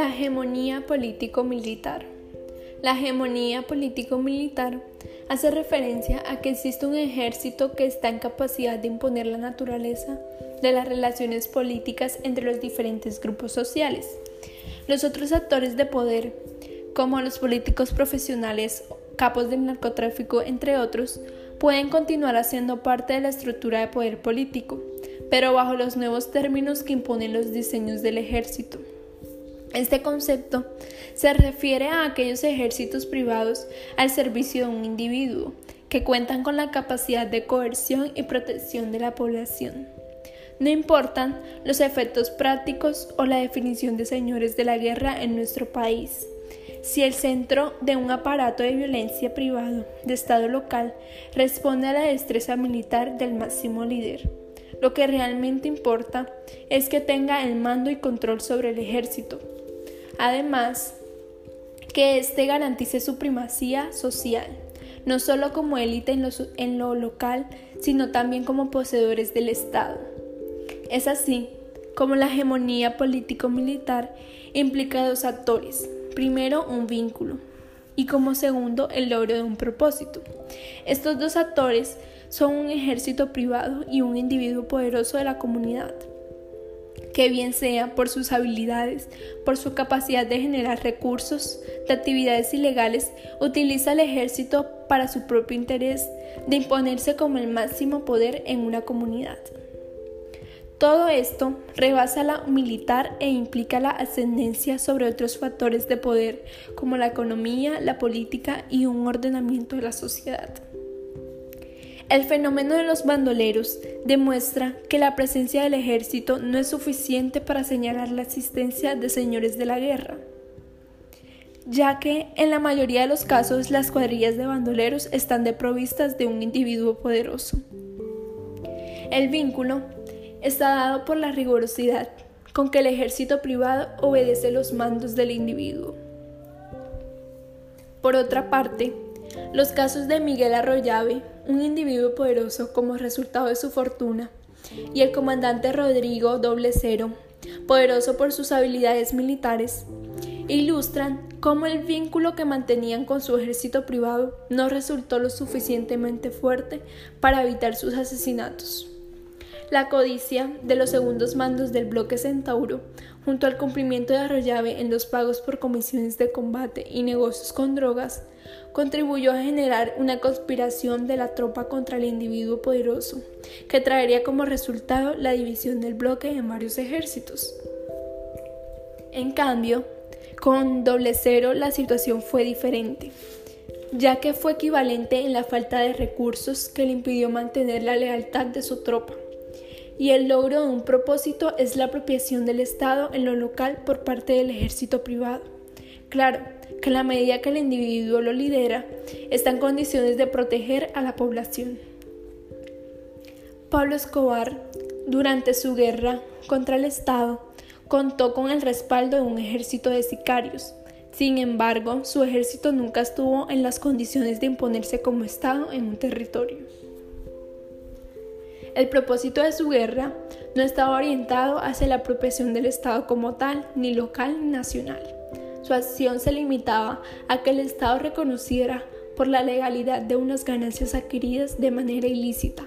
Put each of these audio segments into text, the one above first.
La hegemonía político-militar. La hegemonía político-militar hace referencia a que existe un ejército que está en capacidad de imponer la naturaleza de las relaciones políticas entre los diferentes grupos sociales. Los otros actores de poder, como los políticos profesionales, capos del narcotráfico, entre otros, pueden continuar haciendo parte de la estructura de poder político, pero bajo los nuevos términos que imponen los diseños del ejército. Este concepto se refiere a aquellos ejércitos privados al servicio de un individuo, que cuentan con la capacidad de coerción y protección de la población. No importan los efectos prácticos o la definición de señores de la guerra en nuestro país. Si el centro de un aparato de violencia privado de Estado local responde a la destreza militar del máximo líder, lo que realmente importa es que tenga el mando y control sobre el ejército. Además, que éste garantice su primacía social, no solo como élite en, en lo local, sino también como poseedores del Estado. Es así como la hegemonía político-militar implica dos actores, Primero, un vínculo y como segundo, el logro de un propósito. Estos dos actores son un ejército privado y un individuo poderoso de la comunidad, que bien sea por sus habilidades, por su capacidad de generar recursos de actividades ilegales, utiliza el ejército para su propio interés de imponerse como el máximo poder en una comunidad. Todo esto rebasa la militar e implica la ascendencia sobre otros factores de poder como la economía, la política y un ordenamiento de la sociedad. El fenómeno de los bandoleros demuestra que la presencia del ejército no es suficiente para señalar la existencia de señores de la guerra, ya que en la mayoría de los casos las cuadrillas de bandoleros están deprovistas de un individuo poderoso. El vínculo está dado por la rigurosidad con que el ejército privado obedece los mandos del individuo. Por otra parte, los casos de Miguel Arroyave, un individuo poderoso como resultado de su fortuna, y el comandante Rodrigo Doble Cero, poderoso por sus habilidades militares, ilustran cómo el vínculo que mantenían con su ejército privado no resultó lo suficientemente fuerte para evitar sus asesinatos. La codicia de los segundos mandos del bloque Centauro, junto al cumplimiento de Arroyave en los pagos por comisiones de combate y negocios con drogas, contribuyó a generar una conspiración de la tropa contra el individuo poderoso, que traería como resultado la división del bloque en varios ejércitos. En cambio, con doble cero la situación fue diferente, ya que fue equivalente en la falta de recursos que le impidió mantener la lealtad de su tropa y el logro de un propósito es la apropiación del Estado en lo local por parte del ejército privado. Claro, que en la medida que el individuo lo lidera, está en condiciones de proteger a la población. Pablo Escobar, durante su guerra contra el Estado, contó con el respaldo de un ejército de sicarios. Sin embargo, su ejército nunca estuvo en las condiciones de imponerse como Estado en un territorio. El propósito de su guerra no estaba orientado hacia la apropiación del Estado como tal, ni local ni nacional. Su acción se limitaba a que el Estado reconociera por la legalidad de unas ganancias adquiridas de manera ilícita.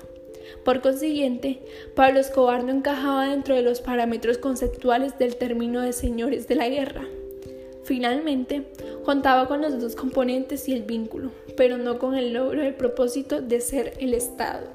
Por consiguiente, Pablo Escobar no encajaba dentro de los parámetros conceptuales del término de señores de la guerra. Finalmente, contaba con los dos componentes y el vínculo, pero no con el logro del propósito de ser el Estado.